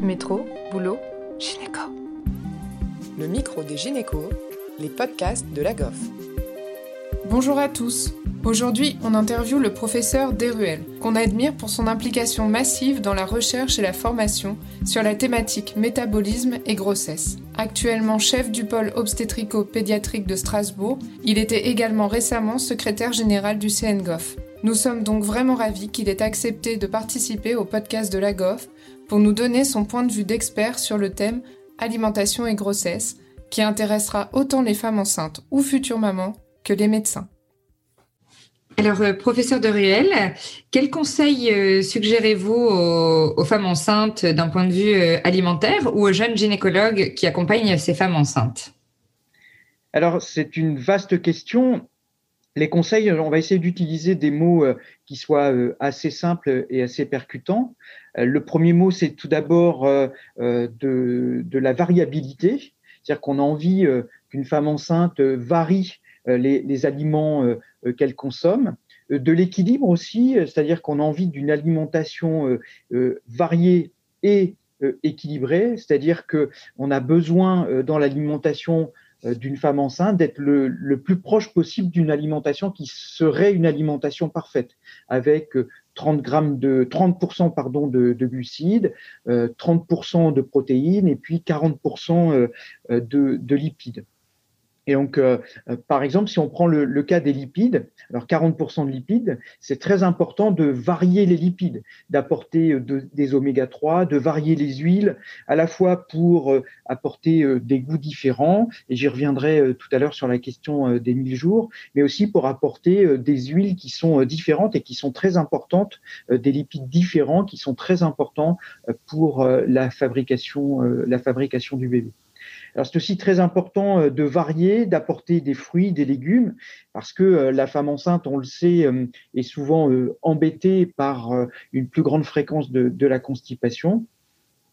Métro, boulot, gynéco. Le micro des gynécos, les podcasts de la GOF. Bonjour à tous. Aujourd'hui, on interviewe le professeur Deruel, qu'on admire pour son implication massive dans la recherche et la formation sur la thématique métabolisme et grossesse. Actuellement chef du pôle obstétrico-pédiatrique de Strasbourg, il était également récemment secrétaire général du CNGOF. Nous sommes donc vraiment ravis qu'il ait accepté de participer au podcast de la GOF pour nous donner son point de vue d'expert sur le thème alimentation et grossesse, qui intéressera autant les femmes enceintes ou futures mamans que les médecins. Alors, euh, professeur de Ruel, quels conseils euh, suggérez-vous aux, femmes enceintes d'un point de vue euh, alimentaire ou aux jeunes gynécologues qui accompagnent ces femmes enceintes? Alors, c'est une vaste question. Les conseils, on va essayer d'utiliser des mots qui soient assez simples et assez percutants. Le premier mot, c'est tout d'abord de, la variabilité, c'est-à-dire qu'on a envie qu'une femme enceinte varie les, les aliments euh, qu'elle consomme, euh, de l'équilibre aussi, euh, c'est-à-dire qu'on a envie d'une alimentation variée et équilibrée, c'est-à-dire que on a besoin dans l'alimentation d'une femme enceinte d'être le, plus proche possible d'une alimentation qui serait une alimentation parfaite, avec 30 grammes de 30% pardon de, de glucides, 30% de protéines et puis 40% de, de lipides. Et donc, euh, euh, par exemple, si on prend le, cas des lipides, alors 40% de lipides, c'est très important de varier les lipides, d'apporter euh, des oméga 3, de varier les huiles, à la fois pour apporter des goûts différents, et j'y reviendrai tout à l'heure sur la question des mille jours, mais aussi pour apporter des huiles qui sont différentes et qui sont très importantes, des lipides différents qui sont très importants pour la fabrication du bébé. Alors c'est aussi très important euh, de varier, d'apporter des fruits, des légumes, parce que euh, la femme enceinte, on le sait, euh, est souvent embêtée par une plus grande fréquence de, la constipation.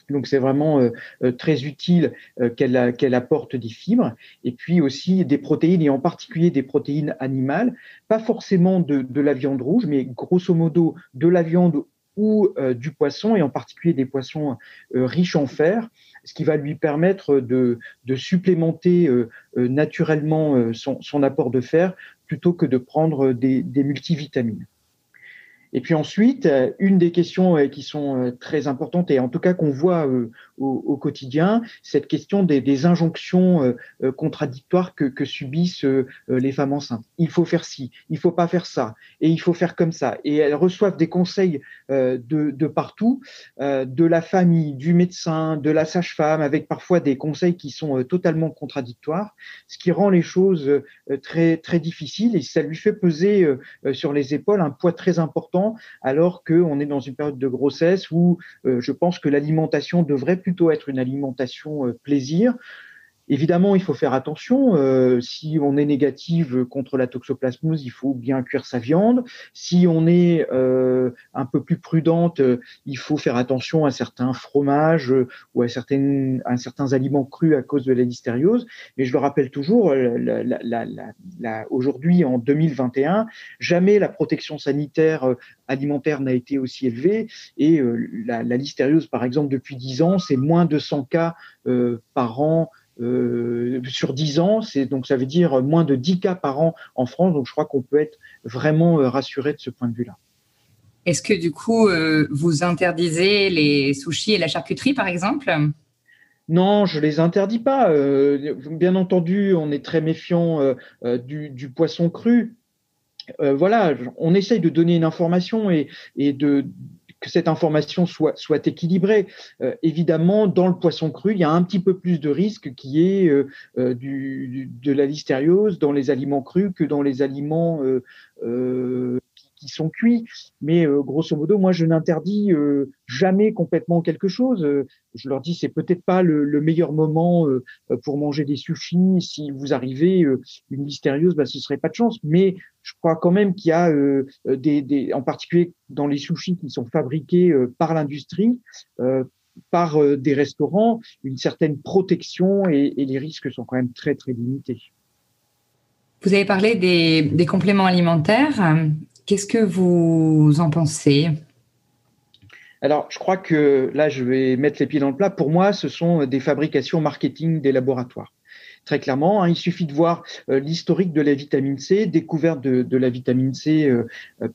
Donc c'est vraiment très utile qu'elle apporte des fibres et puis aussi des protéines et en particulier des protéines animales, pas forcément de, de la viande rouge, mais grosso modo de la viande ou du poisson et en particulier des poissons riches en fer ce qui va lui permettre de, supplémenter euh, euh, naturellement euh, son, apport de fer plutôt que de prendre des multivitamines. Et puis ensuite, euh, une des questions euh, qui sont euh, très importantes et en tout cas qu'on voit au, quotidien, cette question des, injonctions contradictoires que, subissent les femmes enceintes. Il faut faire ci, il faut pas faire ça, et il faut faire comme ça. Et elles reçoivent des conseils de, partout, de la famille, du médecin, de la sage-femme, avec parfois des conseils qui sont totalement contradictoires, ce qui rend les choses très très difficiles et ça lui fait peser sur les épaules un poids très important alors qu'on est dans une période de grossesse où euh, je pense que l'alimentation devrait plutôt être une alimentation euh, plaisir. Évidemment, il faut faire attention. Euh, si on est négative contre la toxoplasmose, il faut bien cuire sa viande. Si on est euh, un peu plus prudente, euh, il faut faire attention à certains fromages ou à, certaines, à certains aliments crus à cause de la listériose. Mais je le rappelle toujours, la, la, la, aujourd'hui en 2021, jamais la protection sanitaire alimentaire n'a été aussi élevée. Et la, listériose, par exemple, depuis 10 ans, c'est moins de 100 cas par an euh, sur 10 ans, c'est donc ça veut dire moins de 10 cas par an en France. Donc je crois qu'on peut être vraiment euh, rassuré de ce point de vue-là. Est-ce que du coup euh, vous interdisez les sushis et la charcuterie par exemple? Non, je les interdis pas. bien entendu, on est très méfiant du, poisson cru. voilà, on essaye de donner une information et, et de, que cette information soit, soit équilibrée. Euh, évidemment, dans le poisson cru, il y a un petit peu plus de risque qui est euh, euh, du, de la listériose dans les aliments crus que dans les aliments qui sont cuits. Mais euh, grosso modo, moi, je n'interdis euh, jamais complètement quelque chose. Euh, je leur dis, c'est peut-être pas le, meilleur moment pour manger des sushis. Si vous arrivez une mystérieuse, bah, ce serait pas de chance. Mais je crois quand même qu'il y a des, en particulier dans les sushis qui sont fabriqués par l'industrie. par des restaurants, une certaine protection et, les risques sont quand même très très limités. Vous avez parlé des compléments alimentaires. Qu'est-ce que vous en pensez? Alors, je crois que là, je vais mettre les pieds dans le plat. Pour moi, ce sont des fabrications marketing des laboratoires. Très clairement, hein, il suffit de voir euh, l'historique de la vitamine C, découverte de, la vitamine C euh,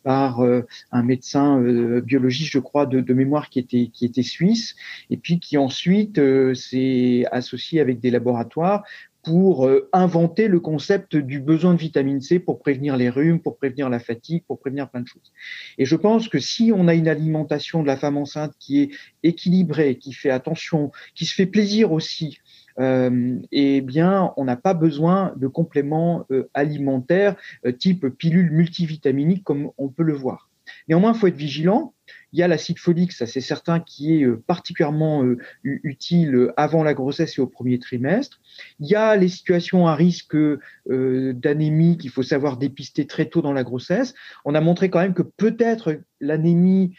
par euh, un médecin biologiste, je crois, de, de, mémoire qui était, qui était suisse, et puis qui ensuite s'est associé avec des laboratoires pour euh, inventer le concept du besoin de vitamine C pour prévenir les rhumes, pour prévenir la fatigue, pour prévenir plein de choses. Et je pense que si on a une alimentation de la femme enceinte qui est équilibrée, qui fait attention, qui se fait plaisir aussi, euh, eh bien, on n'a pas besoin de compléments euh, alimentaires type pilule multivitaminique comme on peut le voir. Néanmoins, il faut être vigilant il y a l'acide folique, ça c'est certain, qui est euh, particulièrement euh, utile euh, avant la grossesse et au premier trimestre. Il y a les situations à risque d'anémie qu'il faut savoir dépister très tôt dans la grossesse. On a montré quand même que peut-être l'anémie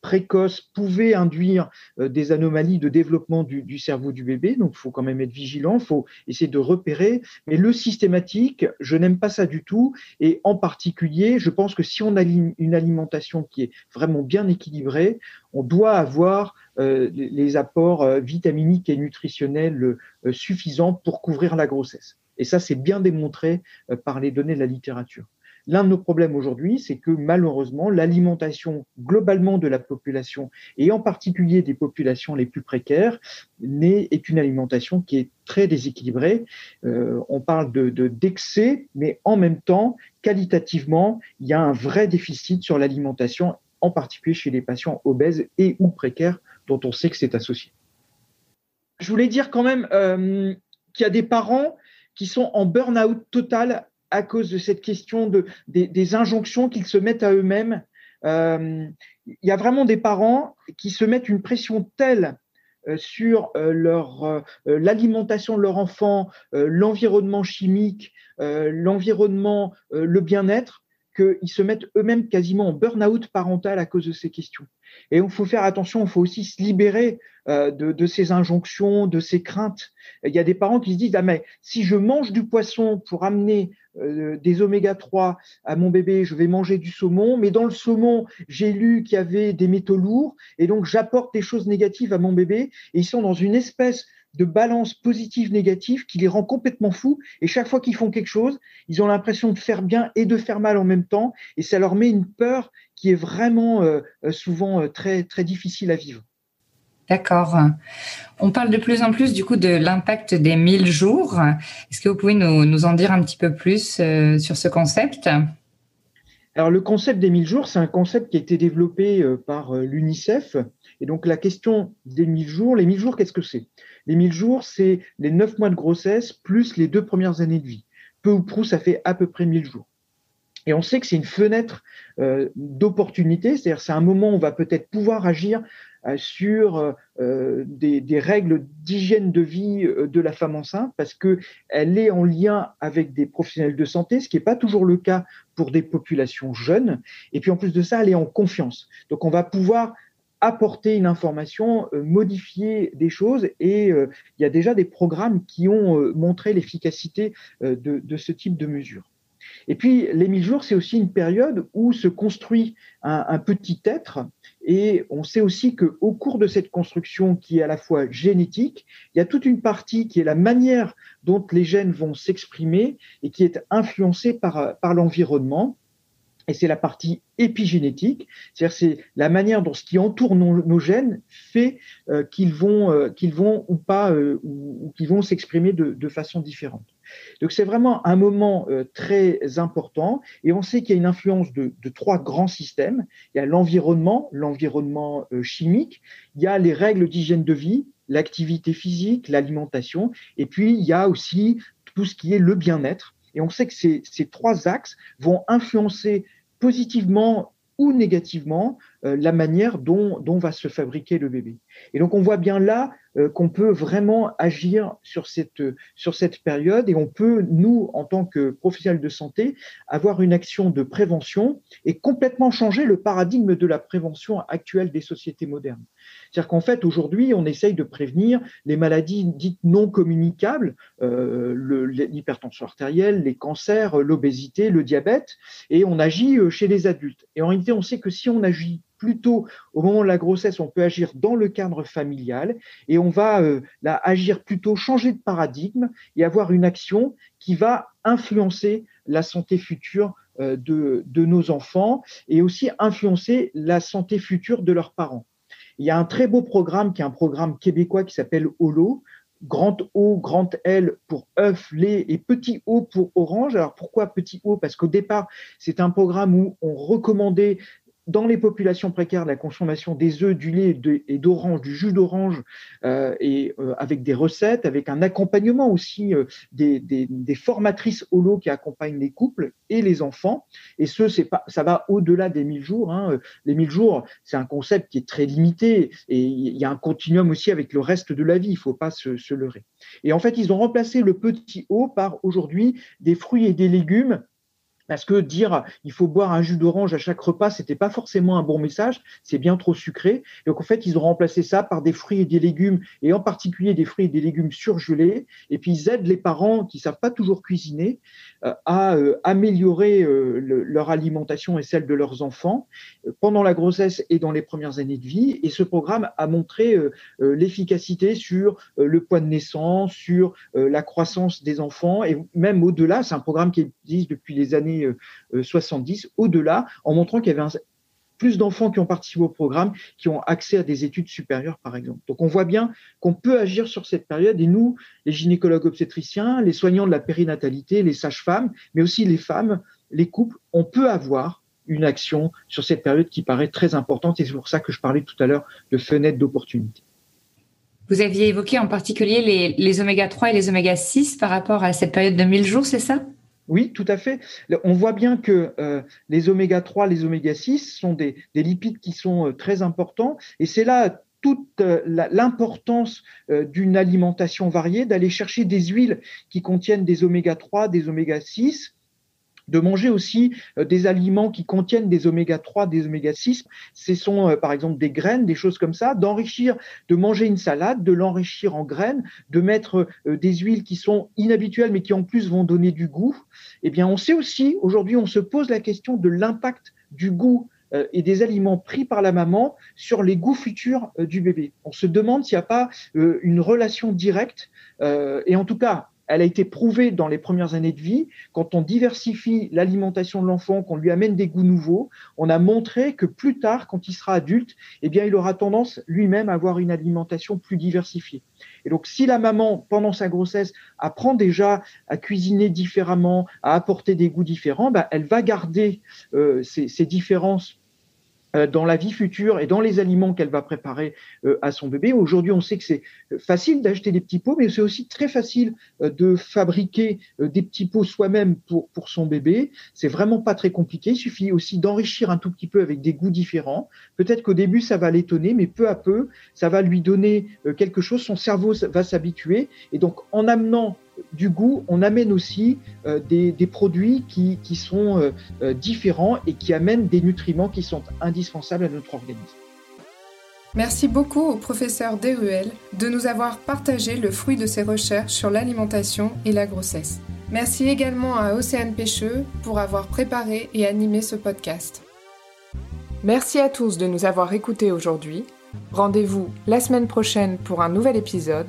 précoce pouvait induire des anomalies de développement du, cerveau du bébé, donc il faut quand même être vigilant, il faut essayer de repérer. Mais le systématique, je n'aime pas ça du tout, et en particulier, je pense que si on a une alimentation qui est vraiment bien équilibré, on doit avoir euh, les apports euh, vitaminiques et nutritionnels euh, suffisants pour couvrir la grossesse. Et ça, c'est bien démontré par les données de la littérature. L'un de nos problèmes aujourd'hui, c'est que malheureusement, l'alimentation globalement de la population, et en particulier des populations les plus précaires, est une alimentation qui est très déséquilibrée. on parle de d'excès, mais en même temps, qualitativement, il y a un vrai déficit sur l'alimentation en particulier chez les patients obèses et ou précaires dont on sait que c'est associé. Je voulais dire quand même euh, qu'il y a des parents qui sont en burn-out total à cause de cette question de, des, injonctions qu'ils se mettent à eux-mêmes. Euh, il y a vraiment des parents qui se mettent une pression telle euh, sur leur l'alimentation de leur enfant, l'environnement chimique, l'environnement, le bien-être, qu'ils se mettent eux-mêmes quasiment en burn-out parental à cause de ces questions. Et il faut faire attention, il faut aussi se libérer euh, de, ces injonctions, de ces craintes. Il y a des parents qui se disent, ah mais si je mange du poisson pour amener euh, des oméga 3 à mon bébé, je vais manger du saumon, mais dans le saumon, j'ai lu qu'il y avait des métaux lourds, et donc j'apporte des choses négatives à mon bébé, et ils sont dans une espèce de balance positive-négative qui les rend complètement fous. Et chaque fois qu'ils font quelque chose, ils ont l'impression de faire bien et de faire mal en même temps. Et ça leur met une peur qui est vraiment euh, euh, souvent euh, très, très difficile à vivre. D'accord. On parle de plus en plus du coup de l'impact des 1000 jours. Est-ce que vous pouvez nous, en dire un petit peu plus sur ce concept? Alors le concept des 1000 jours, c'est un concept qui a été développé par l'UNICEF. Et donc la question des 1000 jours, les 1000 jours, qu'est-ce que c'est? Les 1000 jours, c'est les 9 mois de grossesse plus les deux premières années de vie. Peu ou prou, ça fait à peu près 1000 jours. Et on sait que c'est une fenêtre euh, d'opportunité, c'est-à-dire c'est un moment où on va peut-être pouvoir agir euh, sur euh, des, règles d'hygiène de vie de la femme enceinte parce qu'elle est en lien avec des professionnels de santé, ce qui n'est pas toujours le cas pour des populations jeunes. Et puis en plus de ça, elle est en confiance. Donc on va pouvoir apporter une information, euh, modifier des choses. Et euh, il y a déjà des programmes qui ont euh, montré l'efficacité de, ce type de mesures. Et puis, les 1000 jours, c'est aussi une période où se construit un, petit être. Et on sait aussi qu'au cours de cette construction, qui est à la fois génétique, il y a toute une partie qui est la manière dont les gènes vont s'exprimer et qui est influencée par, par l'environnement et c'est la partie épigénétique, c'est-à-dire c'est la manière dont ce qui entoure nos, gènes fait euh, qu'ils vont, euh, qu'ils vont ou pas, euh, ou, qu'ils vont s'exprimer de, façon différente. Donc c'est vraiment un moment très important et on sait qu'il y a une influence de, trois grands systèmes. Il y a l'environnement, l'environnement chimique, il y a les règles d'hygiène de vie, l'activité physique, l'alimentation, et puis il y a aussi tout ce qui est le bien-être. Et on sait que ces, trois axes vont influencer positivement ou négativement euh, la manière dont, dont, va se fabriquer le bébé. Et donc on voit bien là euh, qu'on peut vraiment agir sur cette, sur cette période et on peut, nous, en tant que professionnels de santé, avoir une action de prévention et complètement changer le paradigme de la prévention actuelle des sociétés modernes. C'est-à-dire qu'en fait, aujourd'hui, on essaye de prévenir les maladies dites non communicables, euh, l'hypertension artérielle, les cancers, l'obésité, le diabète, et on agit euh, chez les adultes. Et en réalité, on sait que si on agit plutôt au moment de la grossesse, on peut agir dans le cadre familial et on va euh, agir plutôt changer de paradigme et avoir une action qui va influencer la santé future euh, de, de nos enfants et aussi influencer la santé future de leurs parents. Il y a un très beau programme qui est un programme québécois qui s'appelle HOLO, grand O, grand L pour œuf, lait et petit O pour orange. Alors pourquoi petit O? Parce qu'au départ, c'est un programme où on recommandait dans les populations précaires, la consommation des œufs, du lait et d'orange, du jus d'orange, euh, et euh, avec des recettes, avec un accompagnement aussi euh, des, des, des, formatrices holo qui accompagnent les couples et les enfants. Et ce, c'est pas, ça va au-delà des 1000 jours. Hein. Les 1000 jours, c'est un concept qui est très limité et il y a un continuum aussi avec le reste de la vie. Il faut pas se, se leurrer. Et en fait, ils ont remplacé le petit O par aujourd'hui des fruits et des légumes parce que dire il faut boire un jus d'orange à chaque repas, c'était pas forcément un bon message, c'est bien trop sucré. Donc en fait, ils ont remplacé ça par des fruits et des légumes, et en particulier des fruits et des légumes surgelés. Et puis ils aident les parents qui savent pas toujours cuisiner euh, à euh, améliorer euh, le, leur alimentation et celle de leurs enfants pendant la grossesse et dans les premières années de vie. Et ce programme a montré l'efficacité sur le poids de naissance, sur la croissance des enfants, et même au-delà. C'est un programme qui existe depuis les années 70, euh, au-delà, en montrant qu'il y avait plus d'enfants qui ont participé au programme, qui ont accès à des études supérieures, par exemple. Donc on voit bien qu'on peut agir sur cette période, et nous, les gynécologues obstétriciens, les soignants de la périnatalité, les sages-femmes, mais aussi les femmes, les couples, on peut avoir une action sur cette période qui paraît très importante, et c'est pour ça que je parlais tout à l'heure de fenêtre d'opportunité. Vous aviez évoqué en particulier les, les oméga 3 et les oméga 6 par rapport à cette période de 1000 jours, c'est ça? Oui, tout à fait. On voit bien que euh, les oméga 3, les oméga 6 sont des, des lipides qui sont euh, très importants et c'est là toute euh, l'importance d'une alimentation variée, d'aller chercher des huiles qui contiennent des oméga 3, des oméga 6 de manger aussi euh, des aliments qui contiennent des oméga 3, des oméga 6. Ce sont euh, par exemple des graines, des choses comme ça, d'enrichir, de manger une salade, de l'enrichir en graines, de mettre euh, des huiles qui sont inhabituelles mais qui en plus vont donner du goût. Eh bien, on sait aussi, aujourd'hui, on se pose la question de l'impact du goût et des aliments pris par la maman sur les goûts futurs du bébé. On se demande s'il n'y a pas une relation directe, et en tout cas, elle a été prouvée dans les premières années de vie. Quand on diversifie l'alimentation de l'enfant, qu'on lui amène des goûts nouveaux, on a montré que plus tard, quand il sera adulte, eh bien, il aura tendance lui-même à avoir une alimentation plus diversifiée. Et donc, si la maman, pendant sa grossesse, apprend déjà à cuisiner différemment, à apporter des goûts différents, bah, elle va garder euh, ces, ces différences dans la vie future et dans les aliments qu'elle va préparer euh, à son bébé. Aujourd'hui, on sait que c'est euh, facile d'acheter des petits pots, mais c'est aussi très facile de fabriquer des petits pots soi-même pour, pour son bébé. C'est vraiment pas très compliqué. Il suffit aussi d'enrichir un tout petit peu avec des goûts différents. Peut-être qu'au début, ça va l'étonner, mais peu à peu, ça va lui donner quelque chose. Son cerveau va s'habituer. Et donc, en amenant du goût, on amène aussi euh, des, produits qui, sont euh, euh, différents et qui amènent des nutriments qui sont indispensables à notre organisme. Merci beaucoup au professeur Deruel de nous avoir partagé le fruit de ses recherches sur l'alimentation et la grossesse. Merci également à Océane Pêcheux pour avoir préparé et animé ce podcast. Merci à tous de nous avoir écoutés aujourd'hui. Rendez-vous la semaine prochaine pour un nouvel épisode